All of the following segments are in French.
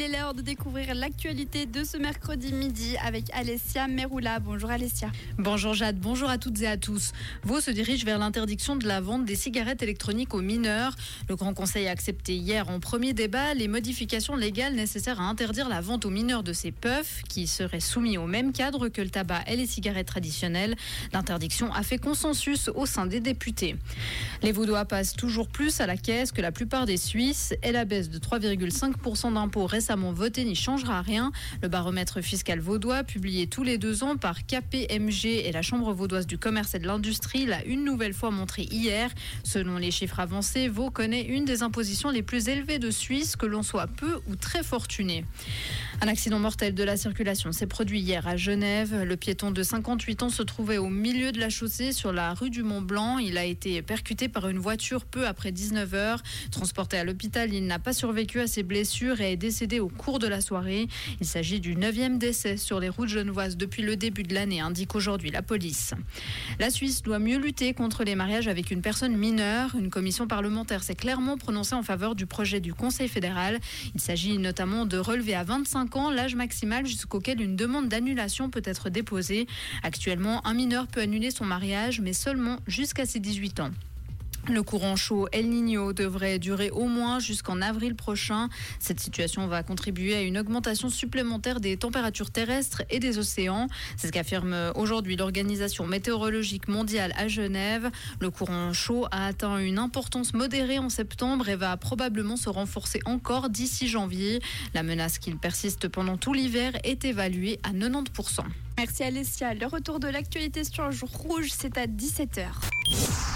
Il est l'heure de découvrir l'actualité de ce mercredi midi avec Alessia Meroula. Bonjour Alessia. Bonjour Jade, bonjour à toutes et à tous. Vaud se dirige vers l'interdiction de la vente des cigarettes électroniques aux mineurs. Le Grand Conseil a accepté hier en premier débat les modifications légales nécessaires à interdire la vente aux mineurs de ces puffs qui seraient soumis au même cadre que le tabac et les cigarettes traditionnelles. L'interdiction a fait consensus au sein des députés. Les Vaudois passent toujours plus à la caisse que la plupart des Suisses et la baisse de 3,5% d'impôts récemment votée n'y changera rien. Le baromètre fiscal vaudois, publié tous les deux ans par KPMG et la Chambre vaudoise du commerce et de l'industrie, l'a une nouvelle fois montré hier. Selon les chiffres avancés, Vaud connaît une des impositions les plus élevées de Suisse, que l'on soit peu ou très fortuné. Un accident mortel de la circulation s'est produit hier à Genève. Le piéton de 58 ans se trouvait au milieu de la chaussée sur la rue du Mont Blanc. Il a été percuté par une voiture peu après 19 heures. Transporté à l'hôpital, il n'a pas survécu à ses blessures et est décédé au cours de la soirée. Il s'agit du neuvième décès sur les routes genevoises depuis le début de l'année, indique aujourd'hui la police. La Suisse doit mieux lutter contre les mariages avec une personne mineure. Une commission parlementaire s'est clairement prononcée en faveur du projet du Conseil fédéral. Il s'agit notamment de relever à 25 ans l'âge maximal jusqu'auquel une demande d'annulation peut être déposée. Actuellement, un mineur peut annuler son mariage, mais seulement jusqu'à ses 18 ans. Le courant chaud El Niño devrait durer au moins jusqu'en avril prochain. Cette situation va contribuer à une augmentation supplémentaire des températures terrestres et des océans. C'est ce qu'affirme aujourd'hui l'Organisation météorologique mondiale à Genève. Le courant chaud a atteint une importance modérée en septembre et va probablement se renforcer encore d'ici janvier. La menace qu'il persiste pendant tout l'hiver est évaluée à 90%. Merci Alessia. Le retour de l'actualité sur le jour rouge, c'est à 17h.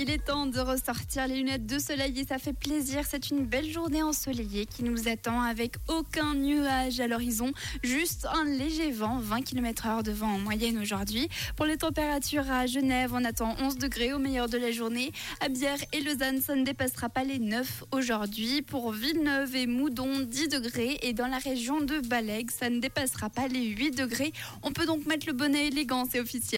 il est temps de ressortir les lunettes de soleil et ça fait plaisir. C'est une belle journée ensoleillée qui nous attend avec aucun nuage à l'horizon, juste un léger vent, 20 km/h de vent en moyenne aujourd'hui. Pour les températures à Genève, on attend 11 degrés au meilleur de la journée. À Bière et Lausanne, ça ne dépassera pas les 9 aujourd'hui. Pour Villeneuve et Moudon, 10 degrés. Et dans la région de Balègue, ça ne dépassera pas les 8 degrés. On peut donc mettre le bonnet élégant, c'est officiel.